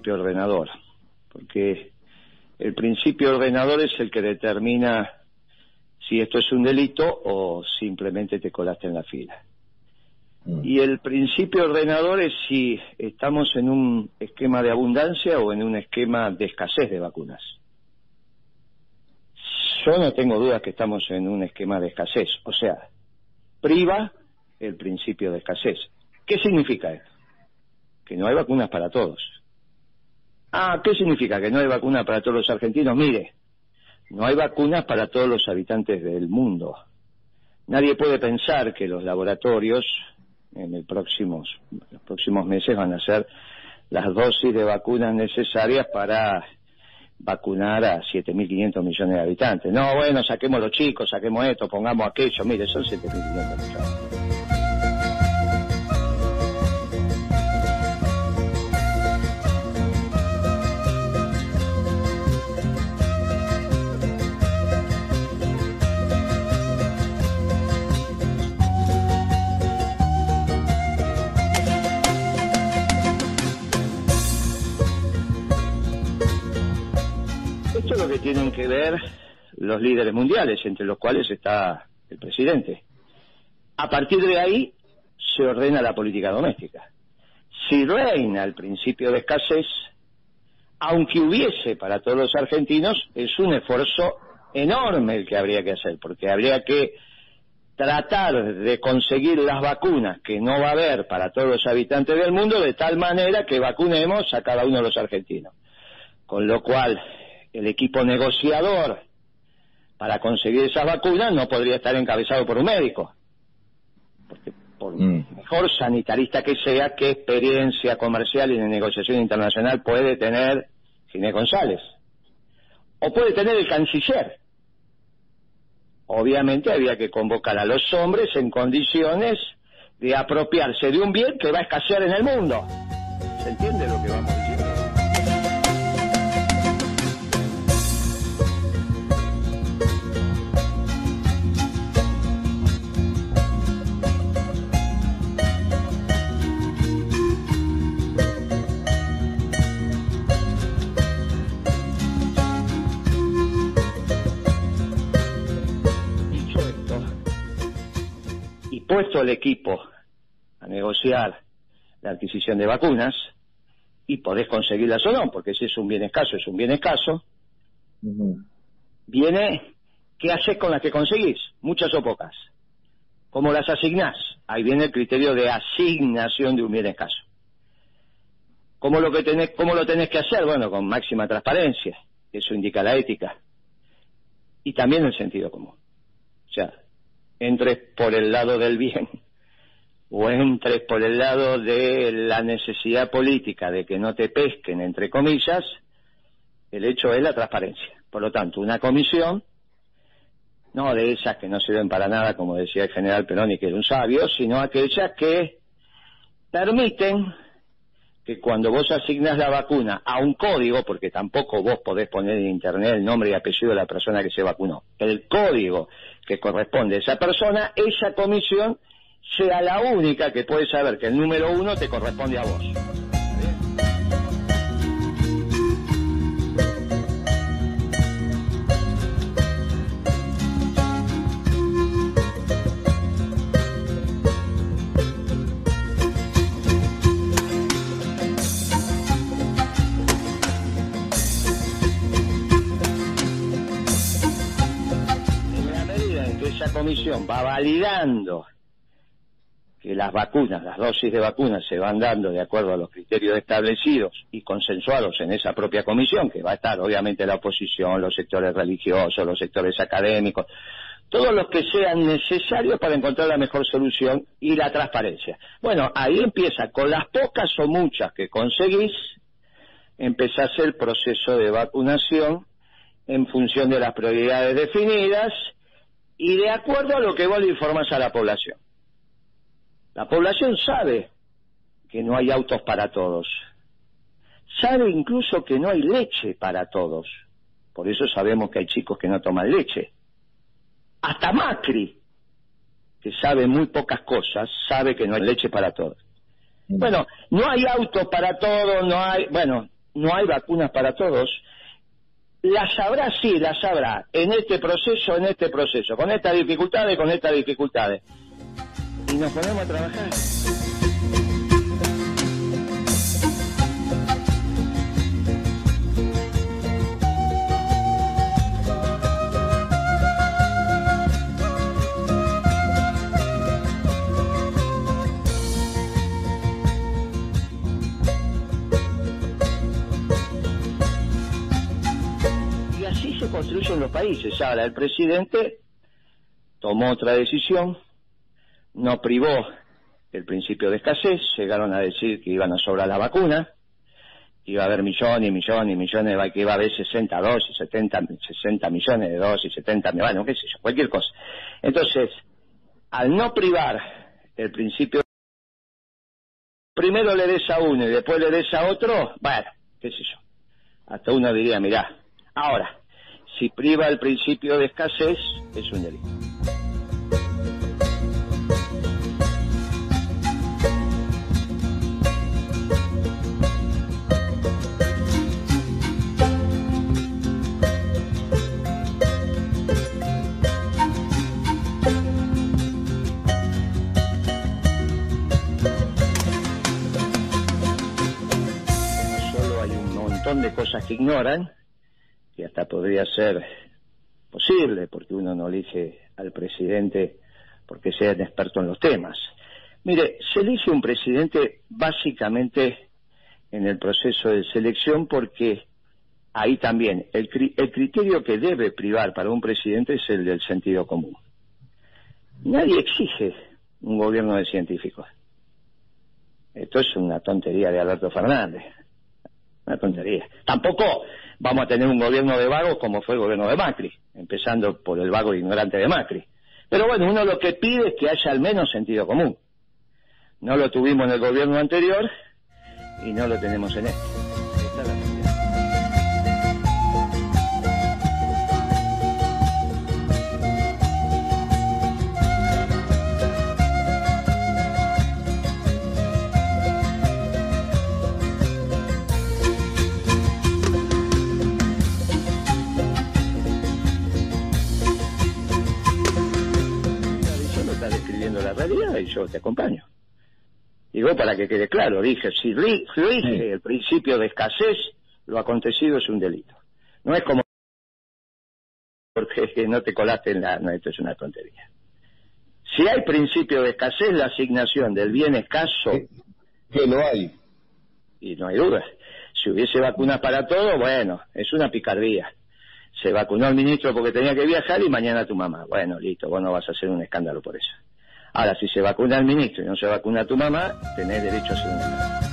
principio ordenador, porque el principio ordenador es el que determina si esto es un delito o simplemente te colaste en la fila. Mm. Y el principio ordenador es si estamos en un esquema de abundancia o en un esquema de escasez de vacunas. Yo no tengo dudas que estamos en un esquema de escasez, o sea, priva el principio de escasez. ¿Qué significa esto? Que no hay vacunas para todos. Ah, ¿qué significa que no hay vacunas para todos los argentinos? Mire, no hay vacunas para todos los habitantes del mundo. Nadie puede pensar que los laboratorios en el próximos, los próximos meses van a ser las dosis de vacunas necesarias para vacunar a 7.500 millones de habitantes. No, bueno, saquemos los chicos, saquemos esto, pongamos aquello. Mire, son 7.500 millones. Lo que tienen que ver los líderes mundiales, entre los cuales está el presidente. A partir de ahí se ordena la política doméstica. Si reina el principio de escasez, aunque hubiese para todos los argentinos, es un esfuerzo enorme el que habría que hacer, porque habría que tratar de conseguir las vacunas que no va a haber para todos los habitantes del mundo de tal manera que vacunemos a cada uno de los argentinos. Con lo cual, el equipo negociador para conseguir esas vacunas no podría estar encabezado por un médico. Porque por mm. mejor sanitarista que sea, ¿qué experiencia comercial y de negociación internacional puede tener Ginés González? O puede tener el canciller. Obviamente había que convocar a los hombres en condiciones de apropiarse de un bien que va a escasear en el mundo. ¿Se entiende lo que vamos diciendo? Puesto el equipo a negociar la adquisición de vacunas y podés conseguirlas o no, porque si es un bien escaso, es un bien escaso, viene qué haces con las que conseguís, muchas o pocas. ¿Cómo las asignás? Ahí viene el criterio de asignación de un bien escaso. ¿Cómo lo, que tenés, ¿Cómo lo tenés que hacer? Bueno, con máxima transparencia, eso indica la ética. Y también el sentido común. O sea, entres por el lado del bien o entres por el lado de la necesidad política de que no te pesquen, entre comillas, el hecho es la transparencia. Por lo tanto, una comisión, no de esas que no sirven para nada, como decía el general Perón y que era un sabio, sino aquellas que permiten que cuando vos asignas la vacuna a un código, porque tampoco vos podés poner en internet el nombre y apellido de la persona que se vacunó, el código que corresponde a esa persona, esa comisión sea la única que puede saber que el número uno te corresponde a vos. Comisión va validando que las vacunas, las dosis de vacunas se van dando de acuerdo a los criterios establecidos y consensuados en esa propia comisión, que va a estar obviamente la oposición, los sectores religiosos, los sectores académicos, todos los que sean necesarios para encontrar la mejor solución y la transparencia. Bueno, ahí empieza, con las pocas o muchas que conseguís, empezás el proceso de vacunación en función de las prioridades definidas y de acuerdo a lo que vos le informas a la población. La población sabe que no hay autos para todos. Sabe incluso que no hay leche para todos. Por eso sabemos que hay chicos que no toman leche. Hasta Macri, que sabe muy pocas cosas, sabe que no hay leche para todos. Bueno, no hay autos para todos, no hay, bueno, no hay vacunas para todos. Las habrá, sí, las habrá, en este proceso, en este proceso, con estas dificultades, con estas dificultades. Y nos ponemos a trabajar. Construyen los países. Ahora, el presidente tomó otra decisión, no privó el principio de escasez, llegaron a decir que iban a sobrar la vacuna, iba a haber millones y millones y millones, que iba a haber 60 dosis, 70, 60 millones de dosis, 70, bueno, qué sé yo, cualquier cosa. Entonces, al no privar el principio, primero le des a uno y después le des a otro, bueno, qué sé yo. Hasta uno diría, mirá, ahora, si priva el principio de escasez, es un delito. De cosas que ignoran y hasta podría ser posible, porque uno no elige al presidente porque sea un experto en los temas. Mire, se elige un presidente básicamente en el proceso de selección porque ahí también el, el criterio que debe privar para un presidente es el del sentido común. Nadie exige un gobierno de científicos. Esto es una tontería de Alberto Fernández. Una tontería. Tampoco vamos a tener un gobierno de vagos como fue el gobierno de Macri, empezando por el vago ignorante de Macri. Pero bueno, uno lo que pide es que haya al menos sentido común. No lo tuvimos en el gobierno anterior y no lo tenemos en este. Yo te acompaño. Digo, para que quede claro, dije, si rige el principio de escasez, lo acontecido es un delito. No es como porque no te colaste en la... No, esto es una tontería. Si hay principio de escasez, la asignación del bien escaso... Que no hay. Y no hay duda. Si hubiese vacunas para todo, bueno, es una picardía. Se vacunó el ministro porque tenía que viajar y mañana tu mamá. Bueno, listo, vos no vas a hacer un escándalo por eso. Ahora, si se vacuna el ministro y no se vacuna tu mamá, tenés derecho a ser un